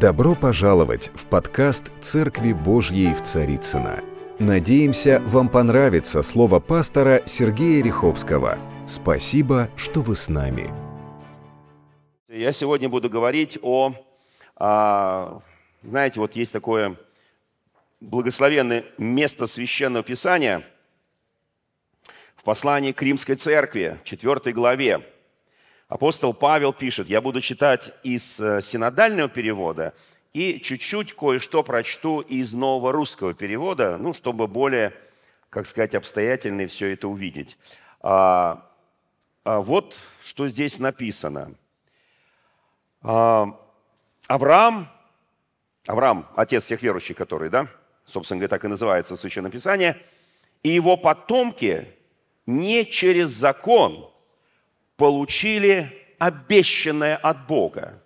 Добро пожаловать в подкаст «Церкви Божьей в Царицына. Надеемся, вам понравится слово пастора Сергея Риховского. Спасибо, что вы с нами. Я сегодня буду говорить о, а, знаете, вот есть такое благословенное место Священного Писания в послании к Римской Церкви, 4 главе. Апостол Павел пишет, я буду читать из э, синодального перевода и чуть-чуть кое-что прочту из нового русского перевода, ну, чтобы более, как сказать, обстоятельно все это увидеть. А, а вот что здесь написано. А, Авраам, Авраам, отец всех верующих, который, да, собственно говоря, так и называется в Священном Писании, и его потомки не через закон – получили обещанное от Бога.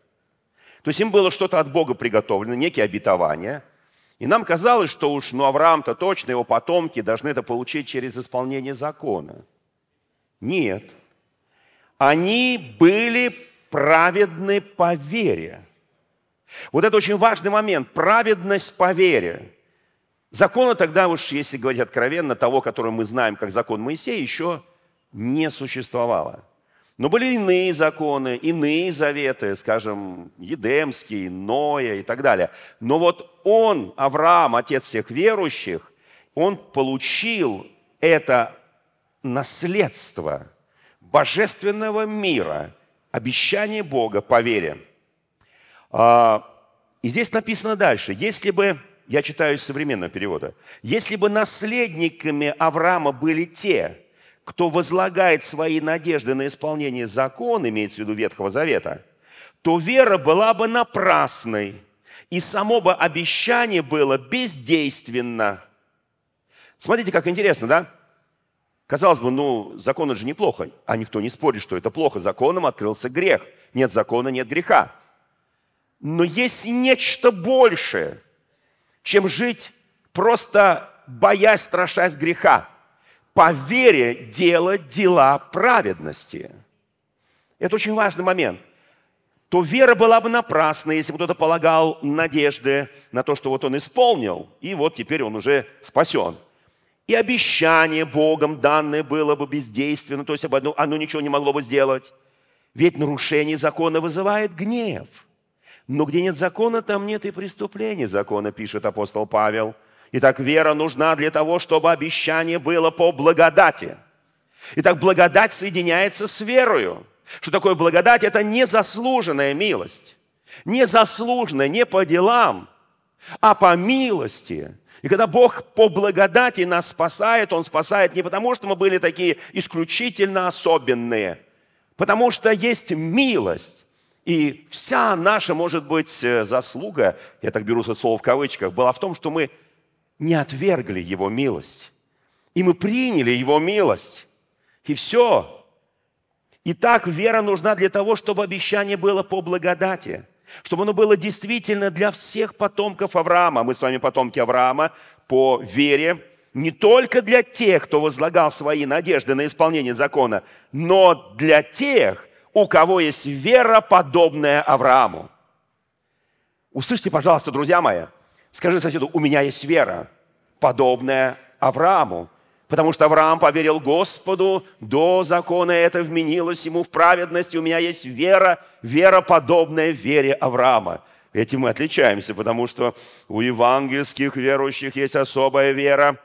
То есть им было что-то от Бога приготовлено, некие обетования. И нам казалось, что уж ну, Авраам-то точно, его потомки должны это получить через исполнение закона. Нет. Они были праведны по вере. Вот это очень важный момент. Праведность по вере. Закона тогда уж, если говорить откровенно, того, который мы знаем как закон Моисея, еще не существовало. Но были иные законы, иные заветы, скажем, Едемский, Ноя и так далее. Но вот он, Авраам, отец всех верующих, он получил это наследство божественного мира, обещание Бога по вере. А, и здесь написано дальше, если бы, я читаю из современного перевода, если бы наследниками Авраама были те, кто возлагает свои надежды на исполнение закона, имеется в виду Ветхого Завета, то вера была бы напрасной, и само бы обещание было бездейственно. Смотрите, как интересно, да? Казалось бы, ну, закон это же неплохо, а никто не спорит, что это плохо. Законом открылся грех. Нет закона, нет греха. Но есть нечто большее, чем жить просто боясь, страшась греха по вере делать дела праведности. Это очень важный момент. То вера была бы напрасна, если бы кто-то полагал надежды на то, что вот он исполнил, и вот теперь он уже спасен. И обещание Богом данное было бы бездейственно, то есть оно, оно ничего не могло бы сделать. Ведь нарушение закона вызывает гнев. Но где нет закона, там нет и преступления закона, пишет апостол Павел – Итак, вера нужна для того, чтобы обещание было по благодати. Итак, благодать соединяется с верою. Что такое благодать? Это незаслуженная милость. Незаслуженная, не по делам, а по милости. И когда Бог по благодати нас спасает, Он спасает не потому, что мы были такие исключительно особенные, потому что есть милость. И вся наша, может быть, э, заслуга, я так беру это слово в кавычках, была в том, что мы не отвергли Его милость. И мы приняли Его милость. И все. Итак, вера нужна для того, чтобы обещание было по благодати. Чтобы оно было действительно для всех потомков Авраама. Мы с вами потомки Авраама по вере. Не только для тех, кто возлагал свои надежды на исполнение закона, но для тех, у кого есть вера, подобная Аврааму. Услышьте, пожалуйста, друзья мои, Скажи соседу, у меня есть вера, подобная Аврааму. Потому что Авраам поверил Господу, до закона это вменилось ему в праведность. У меня есть вера, вера, подобная вере Авраама. Этим мы отличаемся, потому что у евангельских верующих есть особая вера.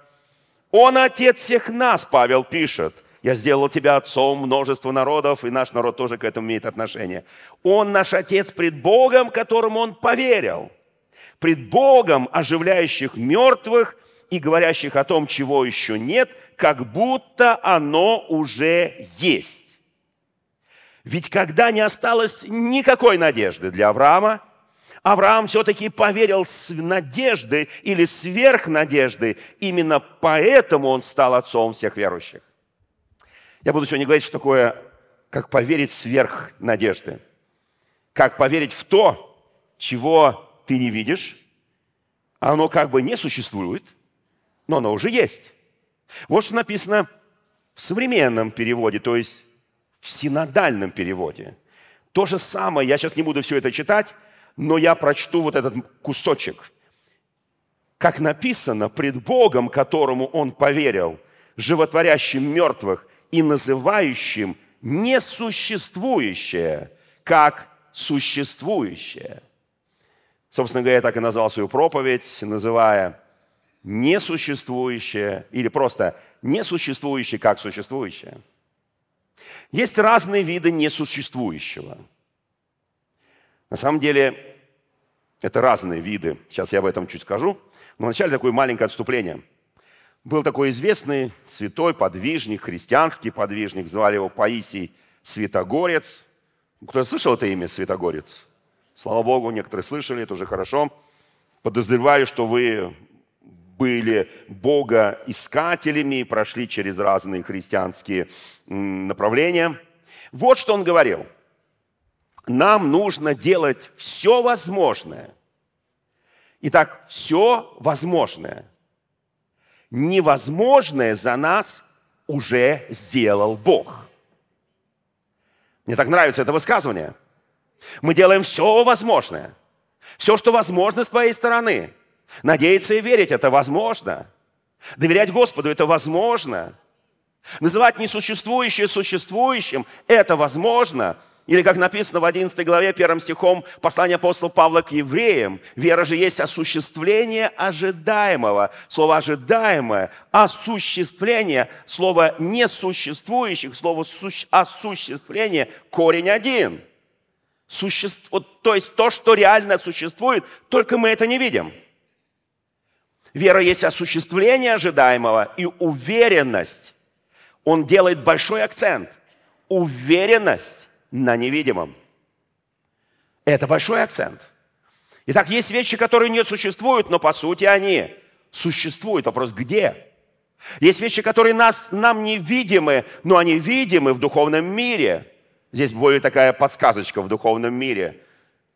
Он отец всех нас, Павел пишет. Я сделал тебя отцом множества народов, и наш народ тоже к этому имеет отношение. Он наш отец пред Богом, которому он поверил – пред Богом, оживляющих мертвых и говорящих о том, чего еще нет, как будто оно уже есть. Ведь когда не осталось никакой надежды для Авраама, Авраам все-таки поверил с надежды или сверх надежды. Именно поэтому он стал отцом всех верующих. Я буду сегодня говорить, что такое, как поверить сверх надежды. Как поверить в то, чего ты не видишь, оно как бы не существует, но оно уже есть. Вот что написано в современном переводе, то есть в синодальном переводе. То же самое, я сейчас не буду все это читать, но я прочту вот этот кусочек. Как написано, пред Богом, которому он поверил, животворящим мертвых и называющим несуществующее, как существующее. Собственно говоря, я так и назвал свою проповедь, называя несуществующее или просто несуществующее как существующее. Есть разные виды несуществующего. На самом деле, это разные виды. Сейчас я об этом чуть скажу. Но вначале такое маленькое отступление. Был такой известный святой подвижник, христианский подвижник, звали его Паисий Святогорец. Кто слышал это имя Святогорец? Слава Богу, некоторые слышали, это уже хорошо. Подозреваю, что вы были богоискателями прошли через разные христианские направления. Вот что он говорил. Нам нужно делать все возможное. Итак, все возможное. Невозможное за нас уже сделал Бог. Мне так нравится это высказывание. Мы делаем все возможное. Все, что возможно с твоей стороны. Надеяться и верить – это возможно. Доверять Господу – это возможно. Называть несуществующее существующим – это возможно. Или, как написано в 11 главе, первым стихом послания апостола Павла к евреям, вера же есть осуществление ожидаемого. Слово «ожидаемое», осуществление, слово «несуществующих», слово «осуществление» – корень один. Существо, то есть то, что реально существует, только мы это не видим – Вера есть осуществление ожидаемого и уверенность. Он делает большой акцент. Уверенность на невидимом. Это большой акцент. Итак, есть вещи, которые не существуют, но по сути они существуют. Вопрос, где? Есть вещи, которые нас, нам невидимы, но они видимы в духовном мире. Здесь более такая подсказочка в духовном мире.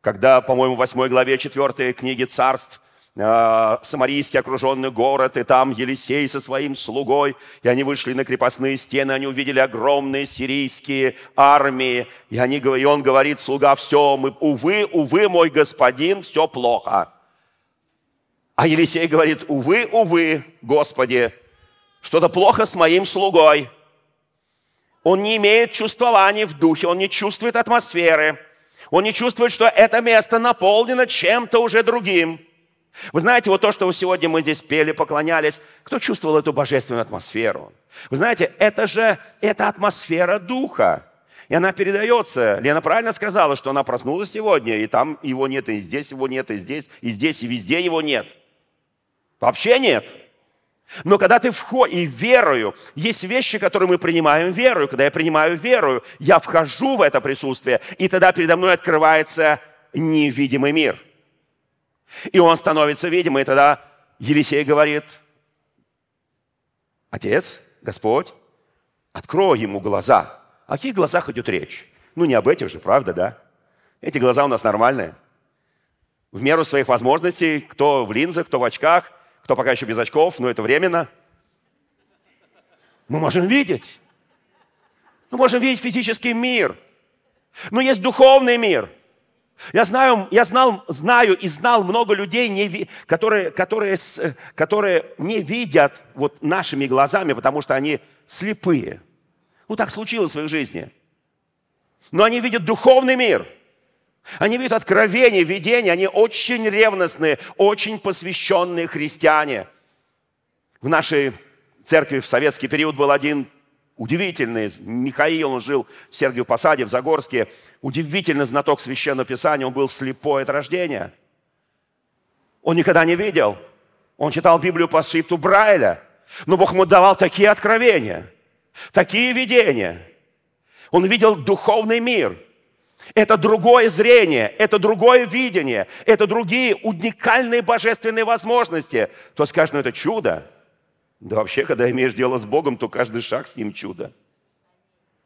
Когда, по-моему, в 8 главе 4 книги царств Э, самарийский окруженный город, и там Елисей со своим слугой, и они вышли на крепостные стены, они увидели огромные сирийские армии, и, они, и он говорит, слуга, все, мы, увы, увы, мой господин, все плохо. А Елисей говорит, увы, увы, Господи, что-то плохо с моим слугой. Он не имеет чувствования в духе, он не чувствует атмосферы, он не чувствует, что это место наполнено чем-то уже другим – вы знаете, вот то, что сегодня мы здесь пели, поклонялись, кто чувствовал эту божественную атмосферу? Вы знаете, это же, это атмосфера Духа. И она передается. Лена правильно сказала, что она проснулась сегодня, и там его нет, и здесь его нет, и здесь, и здесь, и везде его нет. Вообще нет. Но когда ты входишь, и верою, есть вещи, которые мы принимаем верою. Когда я принимаю верою, я вхожу в это присутствие, и тогда передо мной открывается невидимый мир – и он становится видимым, и тогда Елисей говорит, Отец, Господь, открой ему глаза. О каких глазах идет речь? Ну, не об этих же, правда, да? Эти глаза у нас нормальные. В меру своих возможностей, кто в линзах, кто в очках, кто пока еще без очков, но это временно. Мы можем видеть. Мы можем видеть физический мир. Но есть духовный мир – я знаю, я знал, знаю и знал много людей, не, которые, которые, которые не видят вот нашими глазами, потому что они слепые. Ну, так случилось в их жизни. Но они видят духовный мир. Они видят откровение, видение. Они очень ревностные, очень посвященные христиане. В нашей церкви в советский период был один удивительный. Михаил, он жил в Сергиев Посаде, в Загорске. Удивительный знаток Священного Писания. Он был слепой от рождения. Он никогда не видел. Он читал Библию по шрифту Брайля. Но Бог ему давал такие откровения, такие видения. Он видел духовный мир. Это другое зрение, это другое видение, это другие уникальные божественные возможности. Кто скажет, ну это чудо. Да вообще, когда имеешь дело с Богом, то каждый шаг с Ним чудо.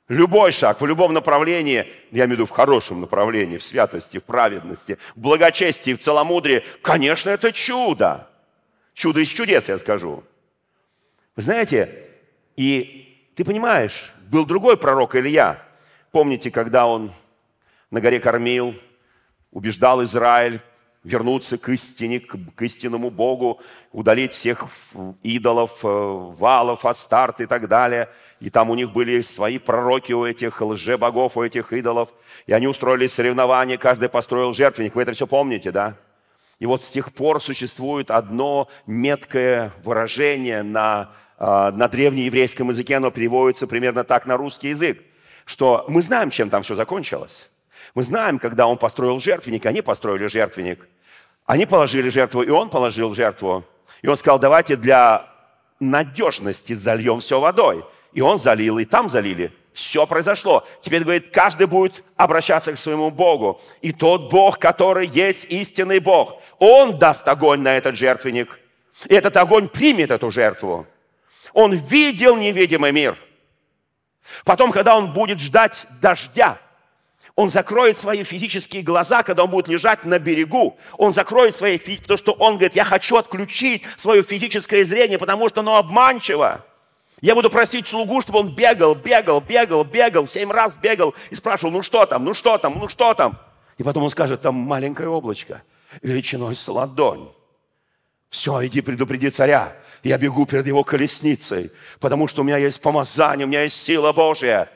Любой шаг, в любом направлении, я имею в виду в хорошем направлении, в святости, в праведности, в благочестии, в целомудрии, конечно, это чудо. Чудо из чудес, я скажу. Вы знаете, и ты понимаешь, был другой пророк Илья. Помните, когда он на горе кормил убеждал Израиль вернуться к истине, к, истинному Богу, удалить всех идолов, э, валов, астарт и так далее. И там у них были свои пророки у этих лже-богов, у этих идолов. И они устроили соревнования, каждый построил жертвенник. Вы это все помните, да? И вот с тех пор существует одно меткое выражение на, э, на древнееврейском языке, оно переводится примерно так на русский язык, что мы знаем, чем там все закончилось. Мы знаем, когда он построил жертвенник, они построили жертвенник. Они положили жертву, и он положил жертву. И он сказал, давайте для надежности зальем все водой. И он залил, и там залили. Все произошло. Теперь, говорит, каждый будет обращаться к своему Богу. И тот Бог, который есть истинный Бог, Он даст огонь на этот жертвенник. И этот огонь примет эту жертву. Он видел невидимый мир. Потом, когда он будет ждать дождя, он закроет свои физические глаза, когда он будет лежать на берегу. Он закроет свои физические, потому что он говорит, я хочу отключить свое физическое зрение, потому что оно обманчиво. Я буду просить слугу, чтобы он бегал, бегал, бегал, бегал, семь раз бегал и спрашивал, ну что там, ну что там, ну что там. И потом он скажет, там маленькое облачко, величиной с ладонь. Все, иди предупреди царя. Я бегу перед его колесницей, потому что у меня есть помазание, у меня есть сила Божья.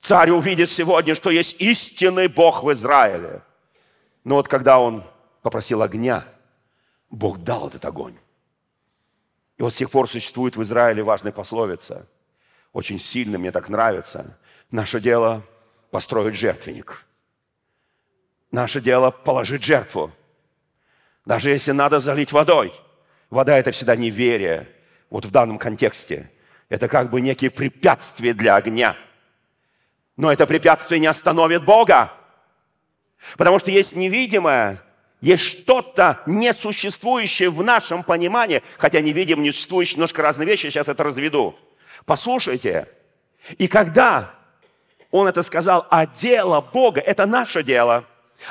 Царь увидит сегодня, что есть истинный Бог в Израиле. Но вот когда он попросил огня, Бог дал этот огонь. И вот с тех пор существует в Израиле важная пословица. Очень сильно мне так нравится. Наше дело построить жертвенник. Наше дело положить жертву. Даже если надо залить водой. Вода – это всегда неверие. Вот в данном контексте. Это как бы некие препятствия для огня – но это препятствие не остановит Бога. Потому что есть невидимое, есть что-то несуществующее в нашем понимании, хотя невидим, несуществующее, немножко разные вещи, сейчас это разведу. Послушайте, и когда он это сказал, а дело Бога, это наше дело,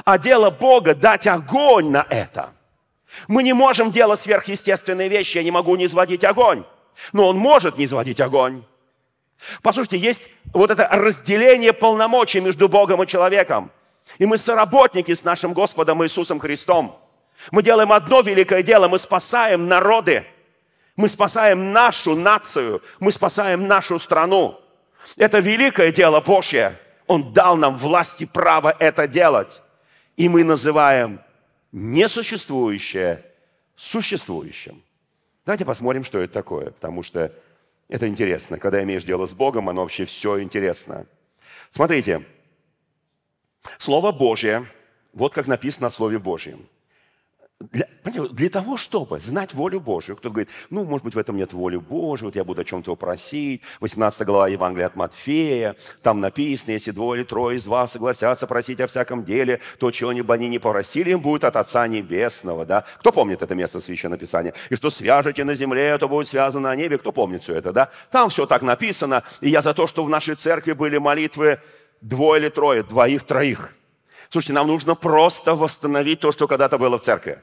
а дело Бога дать огонь на это. Мы не можем делать сверхъестественные вещи, я не могу не изводить огонь, но он может не изводить огонь. Послушайте, есть вот это разделение полномочий между Богом и человеком. И мы соработники с нашим Господом Иисусом Христом. Мы делаем одно великое дело, мы спасаем народы. Мы спасаем нашу нацию, мы спасаем нашу страну. Это великое дело Божье. Он дал нам власть и право это делать. И мы называем несуществующее существующим. Давайте посмотрим, что это такое, потому что это интересно. Когда имеешь дело с Богом, оно вообще все интересно. Смотрите, Слово Божье, вот как написано в Слове Божьем – для, для того, чтобы знать волю Божию. Кто-то говорит, ну, может быть, в этом нет воли Божьей, вот я буду о чем-то просить. 18 глава Евангелия от Матфея, там написано, если двое или трое из вас согласятся просить о всяком деле, то чего-нибудь они не попросили, им будет от Отца Небесного. Да? Кто помнит это место Священного Писания? И что свяжете на земле, то будет связано на небе. Кто помнит все это? Да? Там все так написано. И я за то, что в нашей церкви были молитвы двое или трое, двоих-троих. Слушайте, нам нужно просто восстановить то, что когда-то было в церкви.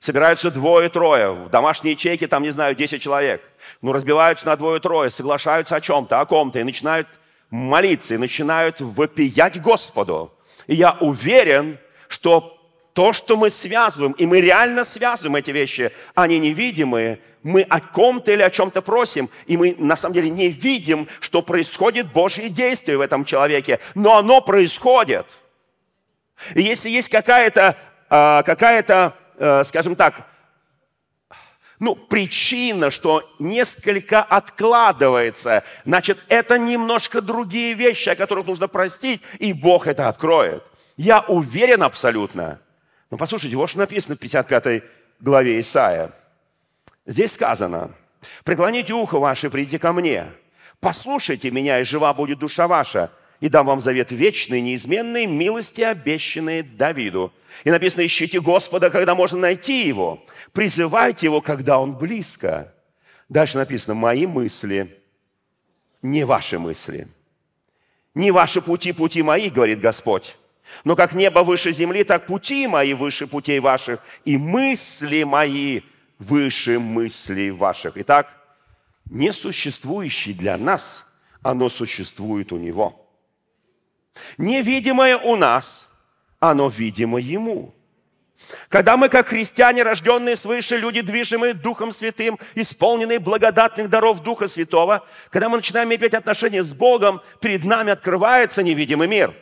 Собираются двое-трое, в домашней ячейке там, не знаю, 10 человек. Ну, разбиваются на двое-трое, соглашаются о чем-то, о ком-то, и начинают молиться, и начинают вопиять Господу. И я уверен, что то, что мы связываем, и мы реально связываем эти вещи, они невидимые, мы о ком-то или о чем-то просим, и мы на самом деле не видим, что происходит Божье действие в этом человеке, но оно происходит. И если есть какая-то а, какая Э, скажем так, ну, причина, что несколько откладывается, значит, это немножко другие вещи, о которых нужно простить, и Бог это откроет. Я уверен абсолютно. Но послушайте, вот что написано в 55 главе Исаия. Здесь сказано, «Преклоните ухо ваше, придите ко мне, послушайте меня, и жива будет душа ваша, и дам вам завет вечный, неизменный, милости, обещанные Давиду. И написано, ищите Господа, когда можно найти Его. Призывайте Его, когда Он близко. Дальше написано, мои мысли, не ваши мысли. Не ваши пути, пути мои, говорит Господь. Но как небо выше земли, так пути мои выше путей ваших, и мысли мои выше мыслей ваших. Итак, несуществующий для нас, оно существует у Него – Невидимое у нас, оно видимо Ему. Когда мы, как христиане, рожденные свыше, люди, движимые Духом Святым, исполненные благодатных даров Духа Святого, когда мы начинаем иметь отношения с Богом, перед нами открывается невидимый мир.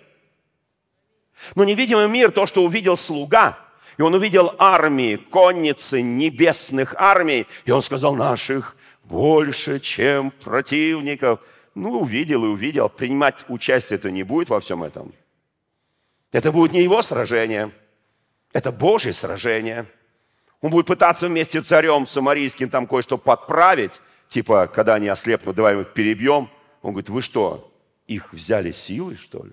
Но невидимый мир, то, что увидел слуга, и он увидел армии, конницы небесных армий, и он сказал, наших больше, чем противников. Ну, увидел и увидел. Принимать участие это не будет во всем этом. Это будет не его сражение – это Божье сражение. Он будет пытаться вместе с царем самарийским там кое-что подправить, типа, когда они ослепнут, давай их перебьем. Он говорит, вы что, их взяли силой, что ли?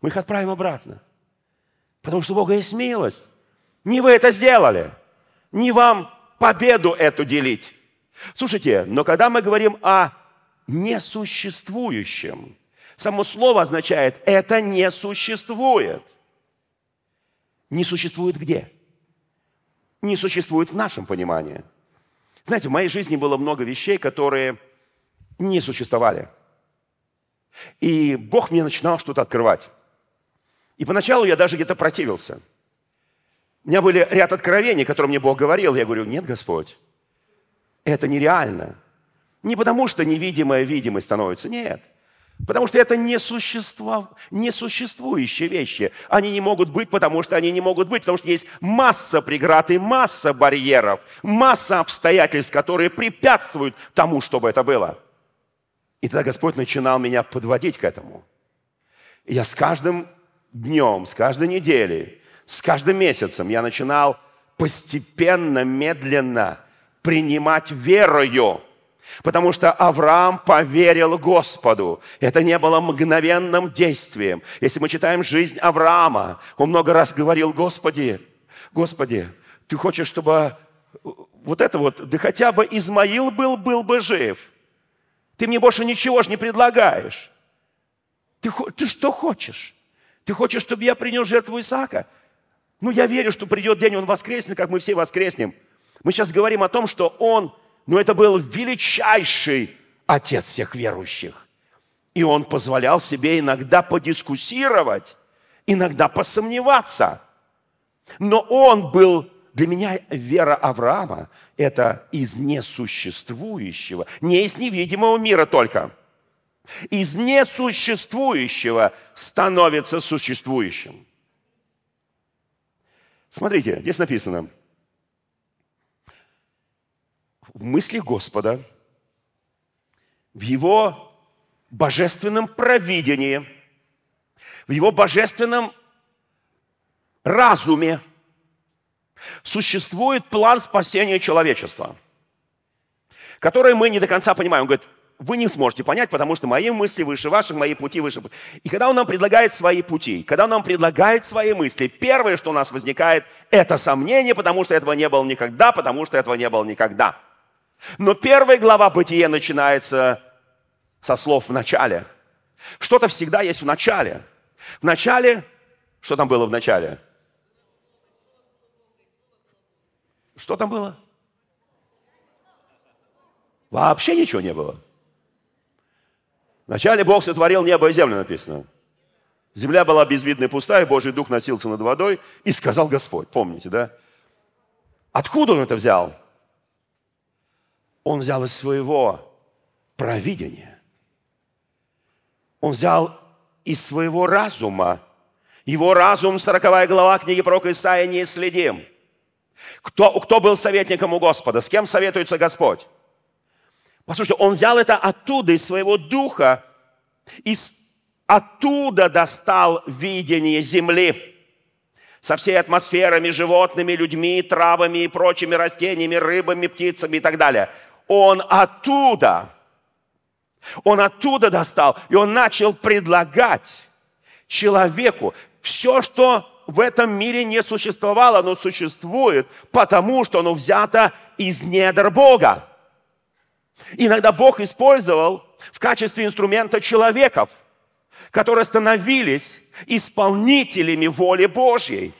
Мы их отправим обратно. Потому что у Бога есть милость. Не вы это сделали. Не вам победу эту делить. Слушайте, но когда мы говорим о несуществующем, само слово означает «это не существует» не существует где? Не существует в нашем понимании. Знаете, в моей жизни было много вещей, которые не существовали. И Бог мне начинал что-то открывать. И поначалу я даже где-то противился. У меня были ряд откровений, которые мне Бог говорил. Я говорю, нет, Господь, это нереально. Не потому, что невидимая видимость становится, нет – Потому что это не существо, несуществующие вещи. Они не могут быть, потому что они не могут быть, потому что есть масса преград и масса барьеров, масса обстоятельств, которые препятствуют тому, чтобы это было. И тогда Господь начинал меня подводить к этому. И я с каждым днем, с каждой неделей, с каждым месяцем я начинал постепенно, медленно принимать верою Потому что Авраам поверил Господу. Это не было мгновенным действием. Если мы читаем жизнь Авраама, он много раз говорил, Господи, Господи, Ты хочешь, чтобы вот это вот, да хотя бы Измаил был, был бы жив. Ты мне больше ничего же не предлагаешь. Ты, ты что хочешь? Ты хочешь, чтобы я принес жертву Исаака? Ну, я верю, что придет день, он воскреснет, как мы все воскреснем. Мы сейчас говорим о том, что он но это был величайший отец всех верующих. И он позволял себе иногда подискуссировать, иногда посомневаться. Но он был, для меня вера Авраама – это из несуществующего, не из невидимого мира только. Из несуществующего становится существующим. Смотрите, здесь написано – в мысли Господа, в Его божественном провидении, в Его божественном разуме существует план спасения человечества, который мы не до конца понимаем. Он говорит, вы не сможете понять, потому что мои мысли выше ваших, мои пути выше. И когда он нам предлагает свои пути, когда он нам предлагает свои мысли, первое, что у нас возникает, это сомнение, потому что этого не было никогда, потому что этого не было никогда – но первая глава Бытия начинается со слов «в начале». Что-то всегда есть в начале. В начале, что там было в начале? Что там было? Вообще ничего не было. Вначале Бог сотворил небо и землю, написано. Земля была безвидна и пустая, Божий Дух носился над водой, и сказал Господь. Помните, да? Откуда он это взял? Он взял из своего провидения. Он взял из своего разума. Его разум, 40 глава книги пророка Исаия, не следим. Кто, кто был советником у Господа? С кем советуется Господь? Послушайте, он взял это оттуда, из своего духа, из, оттуда достал видение земли со всей атмосферами, животными, людьми, травами и прочими растениями, рыбами, птицами и так далее – он оттуда, он оттуда достал, и он начал предлагать человеку все, что в этом мире не существовало, оно существует, потому что оно взято из недр Бога. Иногда Бог использовал в качестве инструмента человеков, которые становились исполнителями воли Божьей.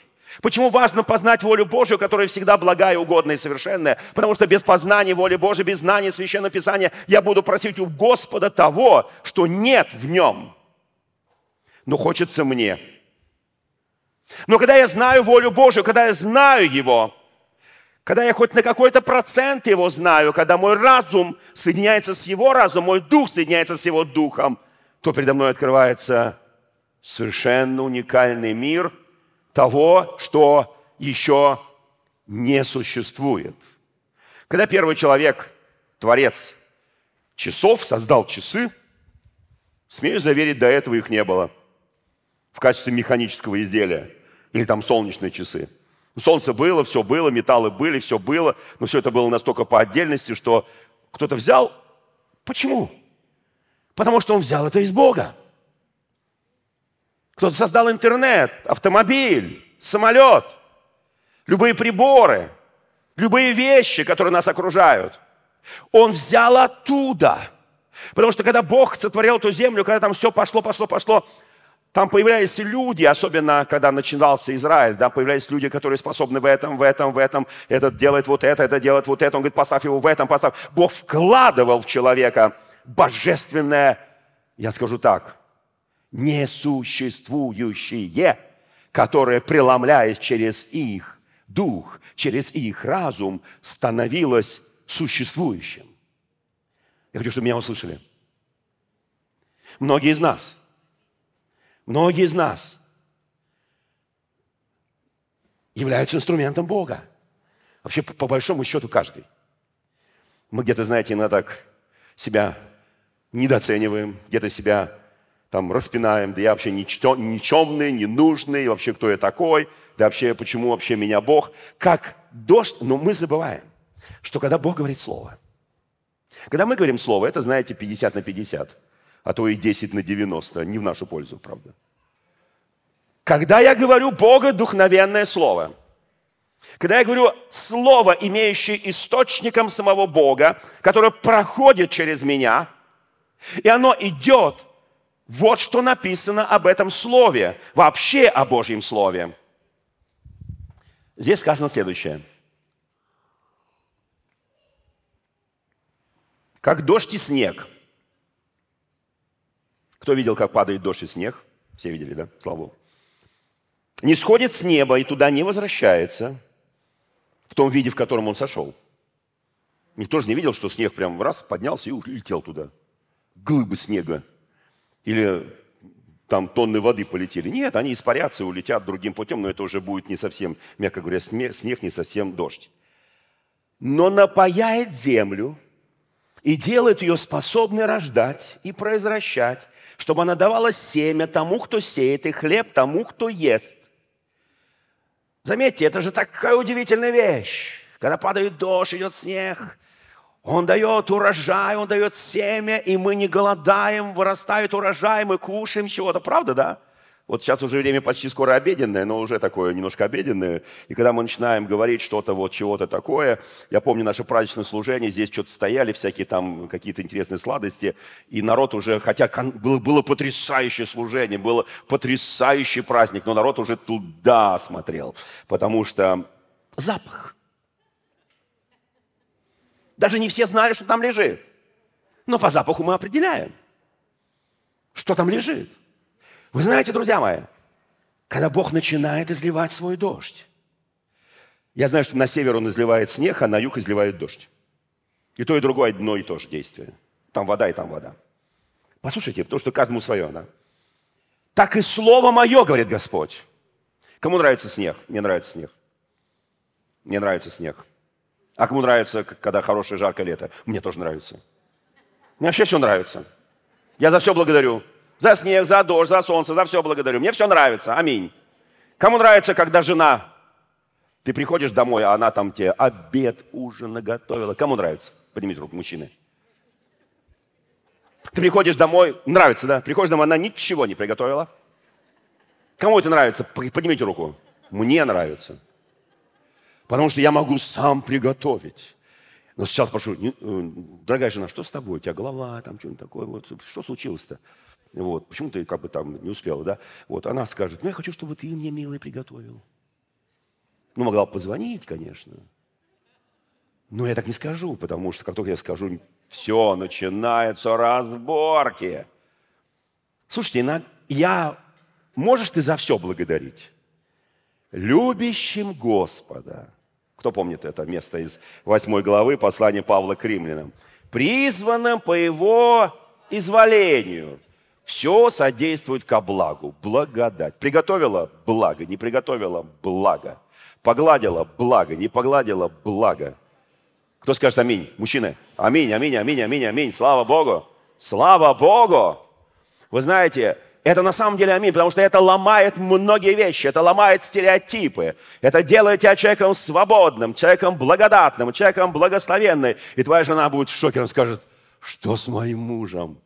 Почему важно познать волю Божью, которая всегда благая, угодная и совершенная? Потому что без познания воли Божьей, без знания Священного Писания я буду просить у Господа того, что нет в нем. Но хочется мне. Но когда я знаю волю Божию, когда я знаю Его, когда я хоть на какой-то процент Его знаю, когда мой разум соединяется с Его разумом, мой дух соединяется с Его духом, то передо мной открывается совершенно уникальный мир того, что еще не существует. Когда первый человек, творец часов, создал часы, смею заверить, до этого их не было в качестве механического изделия или там солнечные часы. Солнце было, все было, металлы были, все было, но все это было настолько по отдельности, что кто-то взял. Почему? Потому что он взял это из Бога. Кто-то создал интернет, автомобиль, самолет, любые приборы, любые вещи, которые нас окружают. Он взял оттуда. Потому что когда Бог сотворил эту землю, когда там все пошло, пошло, пошло, там появлялись люди, особенно когда начинался Израиль, да, появлялись люди, которые способны в этом, в этом, в этом, этот делает вот это, это делает вот это. Он говорит, поставь его в этом, поставь. Бог вкладывал в человека божественное, я скажу так, несуществующие, которое, преломляясь через их дух, через их разум, становилось существующим. Я хочу, чтобы меня услышали. Многие из нас, многие из нас являются инструментом Бога. Вообще, по большому счету, каждый. Мы где-то, знаете, иногда так себя недооцениваем, где-то себя там распинаем, да я вообще никчемный, ненужный, вообще кто я такой, да вообще почему вообще меня Бог. Как дождь, но мы забываем, что когда Бог говорит Слово, когда мы говорим Слово, это, знаете, 50 на 50, а то и 10 на 90, не в нашу пользу, правда. Когда я говорю Бога духновенное Слово, когда я говорю Слово, имеющее источником самого Бога, которое проходит через меня, и оно идет вот что написано об этом слове, вообще о Божьем слове. Здесь сказано следующее. Как дождь и снег. Кто видел, как падает дождь и снег? Все видели, да? Слава Богу. Не сходит с неба и туда не возвращается в том виде, в котором он сошел. Никто же не видел, что снег прям раз поднялся и улетел туда. Глыбы снега или там тонны воды полетели. Нет, они испарятся и улетят другим путем, но это уже будет не совсем, мягко говоря, снег, не совсем дождь. Но напаяет землю и делает ее способной рождать и произвращать, чтобы она давала семя тому, кто сеет, и хлеб тому, кто ест. Заметьте, это же такая удивительная вещь. Когда падает дождь, идет снег – он дает урожай, Он дает семя, и мы не голодаем, вырастает урожай, мы кушаем чего-то. Правда, да? Вот сейчас уже время почти скоро обеденное, но уже такое немножко обеденное. И когда мы начинаем говорить что-то вот, чего-то такое, я помню наше праздничное служение, здесь что-то стояли, всякие там какие-то интересные сладости, и народ уже, хотя было, было потрясающее служение, было потрясающий праздник, но народ уже туда смотрел, потому что запах – даже не все знали, что там лежит. Но по запаху мы определяем, что там лежит. Вы знаете, друзья мои, когда Бог начинает изливать свой дождь, я знаю, что на север он изливает снег, а на юг изливает дождь. И то, и другое одно и то же действие. Там вода и там вода. Послушайте, потому что каждому свое, да? Так и слово мое, говорит Господь. Кому нравится снег? Мне нравится снег. Мне нравится снег. А кому нравится, когда хорошее жаркое лето? Мне тоже нравится. Мне вообще все нравится. Я за все благодарю. За снег, за дождь, за солнце, за все благодарю. Мне все нравится. Аминь. Кому нравится, когда жена, ты приходишь домой, а она там тебе обед, ужин наготовила. Кому нравится? Поднимите руку, мужчины. Ты приходишь домой, нравится, да? Приходишь домой, она ничего не приготовила. Кому это нравится? Поднимите руку. Мне нравится. Потому что я могу сам приготовить. Но сейчас спрошу, э, дорогая жена, что с тобой? У тебя голова, там что-нибудь такое, вот, что случилось-то? Вот, почему ты как бы там не успела, да? Вот, она скажет, ну, я хочу, чтобы ты мне, милый, приготовил. Ну, могла бы позвонить, конечно. Но я так не скажу, потому что как только я скажу, все, начинаются разборки. Слушайте, я, можешь ты за все благодарить? любящим Господа. Кто помнит это место из 8 главы послания Павла к римлянам? Призванным по его изволению. Все содействует ко благу. Благодать. Приготовила – благо. Не приготовила – благо. Погладила – благо. Не погладила – благо. Кто скажет аминь? Мужчины. Аминь, аминь, аминь, аминь, аминь. Слава Богу. Слава Богу. Вы знаете, это на самом деле аминь, потому что это ломает многие вещи, это ломает стереотипы, это делает тебя человеком свободным, человеком благодатным, человеком благословенным. И твоя жена будет в шоке, она скажет, что с моим мужем?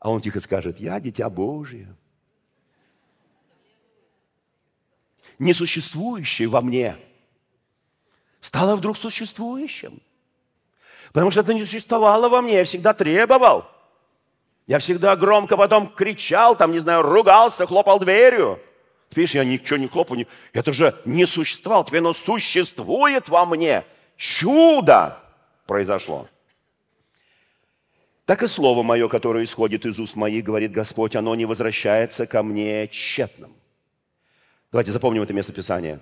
А он тихо скажет, я дитя Божие. Несуществующее во мне стало вдруг существующим. Потому что это не существовало во мне, я всегда требовал – я всегда громко потом кричал, там, не знаю, ругался, хлопал дверью. Видишь, я ничего не хлопаю. Это же не существовало, теперь оно существует во мне. Чудо произошло. Так и слово мое, которое исходит из уст моих, говорит Господь, оно не возвращается ко мне тщетным. Давайте запомним это место Писания.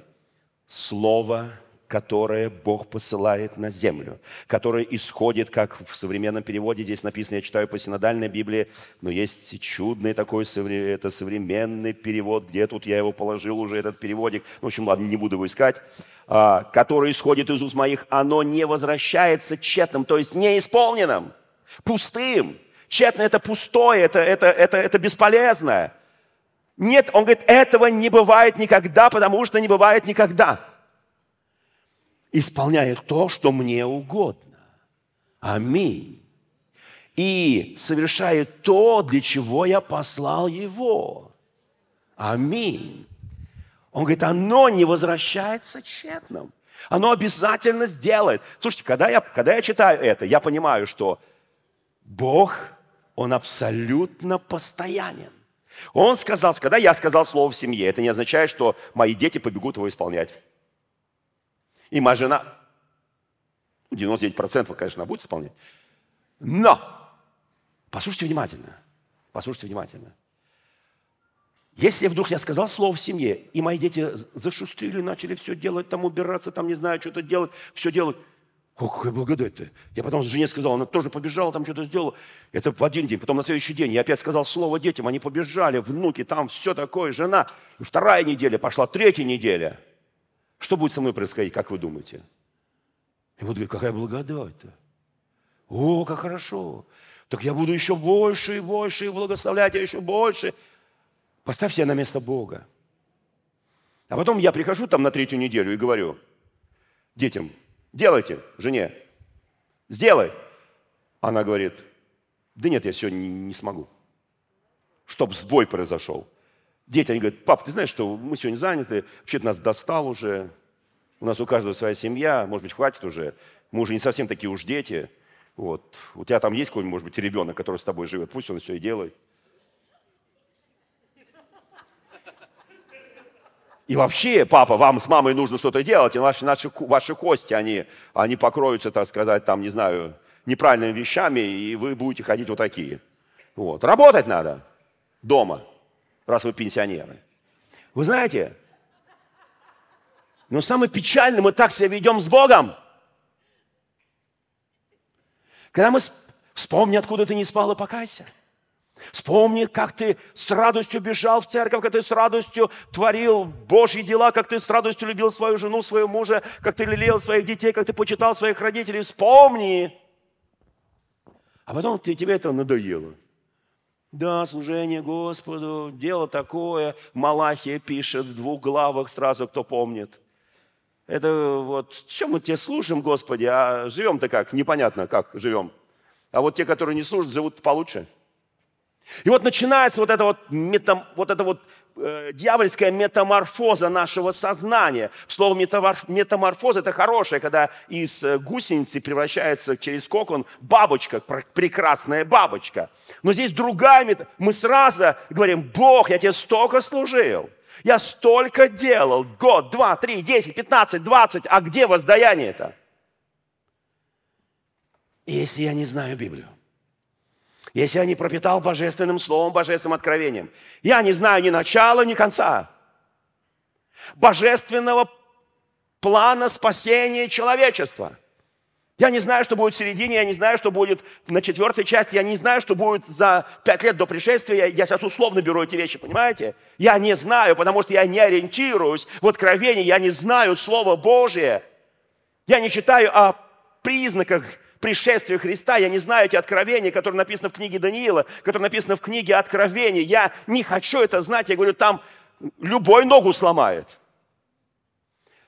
Слово которое Бог посылает на землю, которое исходит, как в современном переводе здесь написано, я читаю по синодальной Библии, но есть чудный такой, это современный перевод, где тут я его положил уже, этот переводик, в общем, ладно, не буду его искать, а, который исходит из уст моих, оно не возвращается тщетным, то есть неисполненным, пустым. Тщетно – это пустое, это, это, это, это бесполезное. Нет, он говорит, этого не бывает никогда, потому что не бывает никогда исполняет то, что мне угодно. Аминь. И совершает то, для чего я послал его. Аминь. Он говорит, оно не возвращается тщетным. Оно обязательно сделает. Слушайте, когда я, когда я читаю это, я понимаю, что Бог, Он абсолютно постоянен. Он сказал, когда я сказал слово в семье, это не означает, что мои дети побегут его исполнять. И моя жена, 99% конечно, будет исполнять. Но, послушайте внимательно, послушайте внимательно. Если вдруг я сказал слово в семье, и мои дети зашустрили, начали все делать, там убираться, там не знаю, что-то делать, все делать, о, какая благодать-то. Я потом жене сказал, она тоже побежала, там что-то сделала. Это в один день. Потом на следующий день я опять сказал слово детям, они побежали, внуки, там все такое, жена. И вторая неделя пошла, третья неделя – что будет со мной происходить, как вы думаете? И вот говорит, какая благодать-то. О, как хорошо. Так я буду еще больше и больше и благословлять, я еще больше. Поставь себя на место Бога. А потом я прихожу там на третью неделю и говорю детям, делайте, жене, сделай. Она говорит, да нет, я сегодня не, не смогу. Чтоб сбой произошел. Дети, они говорят, пап, ты знаешь, что мы сегодня заняты, вообще нас достал уже, у нас у каждого своя семья, может быть, хватит уже, мы уже не совсем такие уж дети. Вот. У тебя там есть какой-нибудь, может быть, ребенок, который с тобой живет, пусть он все и делает. И вообще, папа, вам с мамой нужно что-то делать, и ваши, наши, ваши кости, они, они покроются, так сказать, там, не знаю, неправильными вещами, и вы будете ходить вот такие. Вот. Работать надо дома раз вы пенсионеры. Вы знаете, но самое печальное, мы так себя ведем с Богом. Когда мы вспомни, откуда ты не спал и покайся. Вспомни, как ты с радостью бежал в церковь, как ты с радостью творил Божьи дела, как ты с радостью любил свою жену, своего мужа, как ты лелеял своих детей, как ты почитал своих родителей. Вспомни. А потом тебе это надоело. Да, служение Господу, дело такое. Малахия пишет в двух главах сразу, кто помнит. Это вот, чем мы тебе служим, Господи, а живем-то как? Непонятно, как живем. А вот те, которые не служат, живут получше. И вот начинается вот это вот, метам, вот это вот дьявольская метаморфоза нашего сознания. Слово метаморфоза – это хорошее, когда из э, гусеницы превращается через кокон бабочка, прекрасная бабочка. Но здесь другая метаморфоза. Мы сразу говорим, Бог, я тебе столько служил, я столько делал, год, два, три, десять, пятнадцать, двадцать, а где воздаяние это? Если я не знаю Библию, если я не пропитал божественным словом, божественным откровением. Я не знаю ни начала, ни конца. божественного плана спасения человечества. Я не знаю, что будет в середине, я не знаю, что будет на четвертой части, я не знаю, что будет за пять лет до пришествия. Я сейчас условно беру эти вещи, понимаете? Я не знаю, потому что я не ориентируюсь в откровении, я не знаю Слово Божие. Я не читаю о признаках пришествия Христа, я не знаю эти откровения, которые написаны в книге Даниила, которые написаны в книге Откровений. Я не хочу это знать, я говорю, там любой ногу сломает.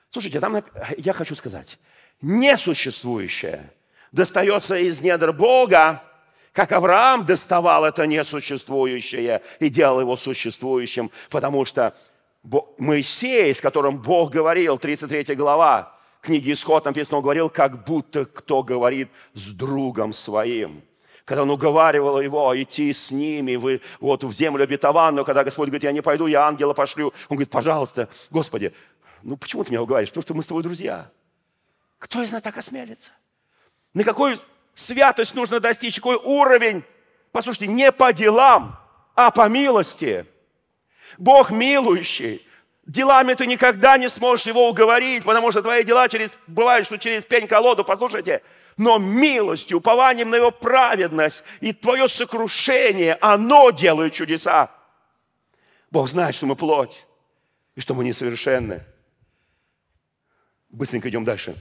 Слушайте, там я хочу сказать, несуществующее достается из недр Бога, как Авраам доставал это несуществующее и делал его существующим, потому что Моисей, с которым Бог говорил, 33 глава, книги Исход написано, он говорил, как будто кто говорит с другом своим. Когда он уговаривал его идти с ними вы, вот в землю обетованную, когда Господь говорит, я не пойду, я ангела пошлю. Он говорит, пожалуйста, Господи, ну почему ты меня уговариваешь? Потому что мы с тобой друзья. Кто из нас так осмелится? На какую святость нужно достичь, какой уровень? Послушайте, не по делам, а по милости. Бог милующий. Делами ты никогда не сможешь его уговорить, потому что твои дела через, бывают, что через пень-колоду, послушайте, но милостью, упованием на его праведность и твое сокрушение, оно делает чудеса. Бог знает, что мы плоть и что мы несовершенны. Быстренько идем дальше.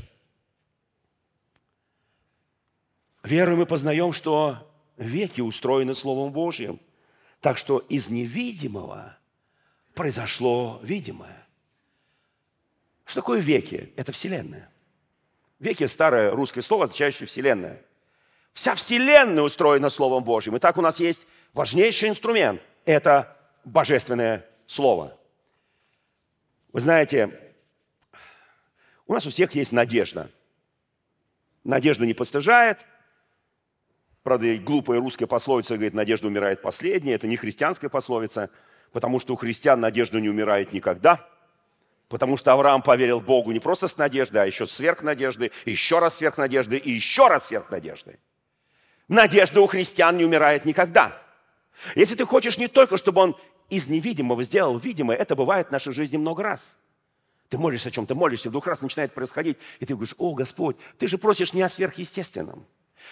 Верой мы познаем, что веки устроены Словом Божьим, так что из невидимого произошло видимое. Что такое веки? Это Вселенная. Веки – старое русское слово, означающее Вселенная. Вся Вселенная устроена Словом Божьим. И так у нас есть важнейший инструмент – это Божественное Слово. Вы знаете, у нас у всех есть надежда. Надежда не постыжает. Правда, глупая русская пословица говорит, надежда умирает последняя. Это не христианская пословица – потому что у христиан надежда не умирает никогда, потому что Авраам поверил Богу не просто с надеждой, а еще сверх надежды, еще раз сверх надежды и еще раз сверх надежды. Надежда у христиан не умирает никогда. Если ты хочешь не только, чтобы он из невидимого сделал видимое, это бывает в нашей жизни много раз. Ты молишься о чем-то, молишься, вдруг раз начинает происходить, и ты говоришь, о, Господь, ты же просишь не о сверхъестественном.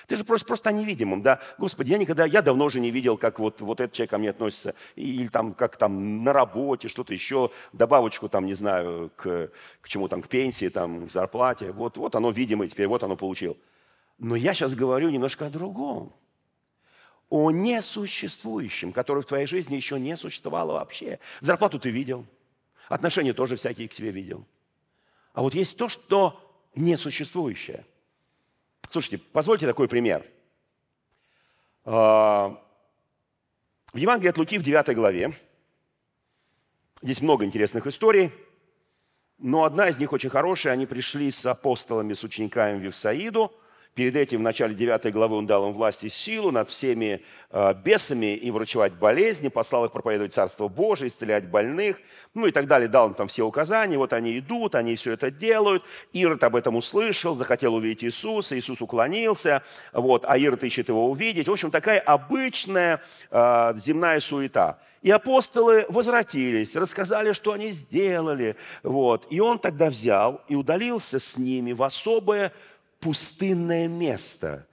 Ты же просишь просто о невидимом, да? Господи, я никогда, я давно уже не видел, как вот, вот этот человек ко мне относится. Или там, как там на работе, что-то еще, добавочку там, не знаю, к, к чему там, к пенсии, там, к зарплате. Вот, вот оно видимое теперь, вот оно получил. Но я сейчас говорю немножко о другом. О несуществующем, которое в твоей жизни еще не существовало вообще. Зарплату ты видел, отношения тоже всякие к себе видел. А вот есть то, что несуществующее – Слушайте, позвольте такой пример. А, в Евангелии от Луки в 9 главе здесь много интересных историй, но одна из них очень хорошая. Они пришли с апостолами, с учениками в Евсаиду – Перед этим в начале 9 главы он дал им власть и силу над всеми э, бесами и врачевать болезни, послал их проповедовать Царство Божие, исцелять больных, ну и так далее. Дал им там все указания. Вот они идут, они все это делают. Ирод об этом услышал, захотел увидеть Иисуса. Иисус уклонился, вот, а Ирод ищет его увидеть. В общем, такая обычная э, земная суета. И апостолы возвратились, рассказали, что они сделали. Вот. И он тогда взял и удалился с ними в особое пустынное место.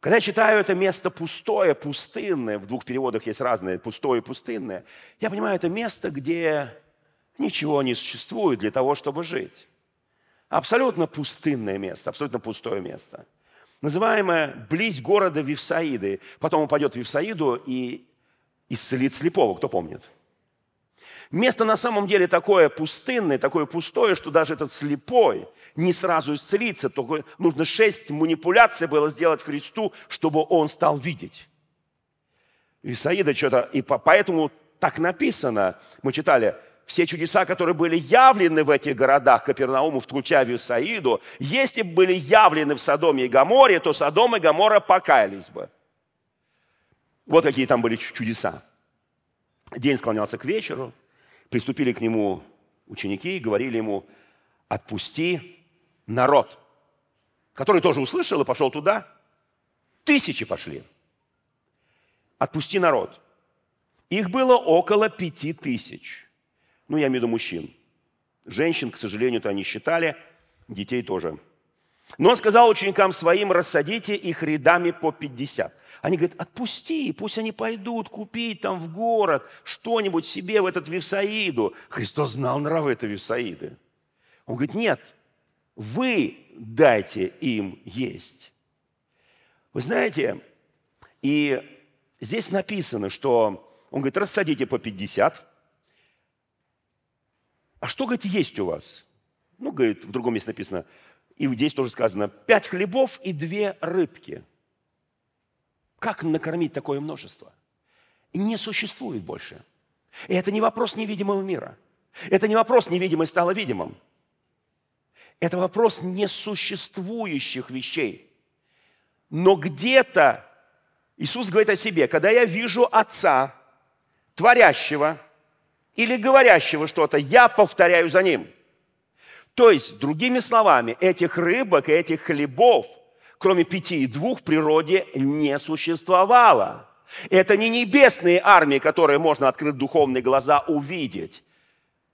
Когда я читаю это место пустое, пустынное, в двух переводах есть разные, пустое и пустынное, я понимаю, это место, где ничего не существует для того, чтобы жить. Абсолютно пустынное место, абсолютно пустое место. Называемое близ города Вифсаиды. Потом он пойдет в Вифсаиду и исцелит слепого, кто помнит? Место на самом деле такое пустынное, такое пустое, что даже этот слепой не сразу исцелится. Только нужно шесть манипуляций было сделать Христу, чтобы он стал видеть. Исаида что-то, и поэтому так написано, мы читали, все чудеса, которые были явлены в этих городах, Капернауму, включая Висаиду, если бы были явлены в Содоме и Гаморе, то Содом и Гамора покаялись бы. Вот какие там были чудеса. День склонялся к вечеру, приступили к нему ученики и говорили ему, отпусти народ, который тоже услышал и пошел туда. Тысячи пошли. Отпусти народ. Их было около пяти тысяч. Ну, я имею в виду мужчин. Женщин, к сожалению, то они считали, детей тоже. Но он сказал ученикам своим, рассадите их рядами по 50. Они говорят, отпусти, пусть они пойдут купить там в город что-нибудь себе в этот Вифсаиду. Христос знал нравы этой Вифсаиды. Он говорит, нет, вы дайте им есть. Вы знаете, и здесь написано, что он говорит, рассадите по 50. А что, говорит, есть у вас? Ну, говорит, в другом месте написано, и здесь тоже сказано, пять хлебов и две рыбки. Как накормить такое множество? Не существует больше. И это не вопрос невидимого мира. Это не вопрос невидимый стало видимым. Это вопрос несуществующих вещей. Но где-то Иисус говорит о себе, когда я вижу Отца, творящего или говорящего что-то, я повторяю за Ним. То есть, другими словами, этих рыбок и этих хлебов, кроме пяти и двух, в природе не существовало. Это не небесные армии, которые можно открыть духовные глаза увидеть.